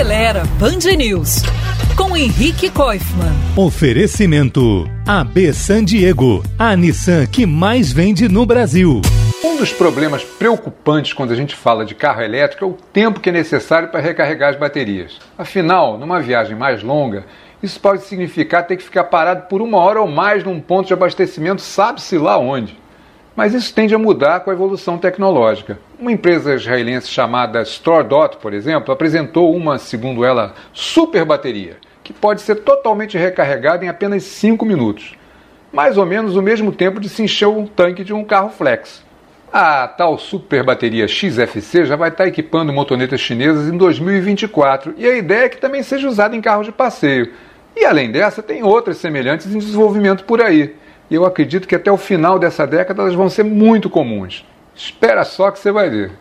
Acelera Band News com Henrique Koifman. Oferecimento AB San Diego, a Nissan que mais vende no Brasil. Um dos problemas preocupantes quando a gente fala de carro elétrico é o tempo que é necessário para recarregar as baterias. Afinal, numa viagem mais longa, isso pode significar ter que ficar parado por uma hora ou mais num ponto de abastecimento, sabe-se lá onde. Mas isso tende a mudar com a evolução tecnológica. Uma empresa israelense chamada StoreDot, por exemplo, apresentou uma, segundo ela, super bateria, que pode ser totalmente recarregada em apenas 5 minutos. Mais ou menos o mesmo tempo de se encher o tanque de um carro flex. A tal super bateria XFC já vai estar equipando motonetas chinesas em 2024 e a ideia é que também seja usada em carros de passeio. E além dessa, tem outras semelhantes em desenvolvimento por aí e eu acredito que até o final dessa década elas vão ser muito comuns. Espera só que você vai ver.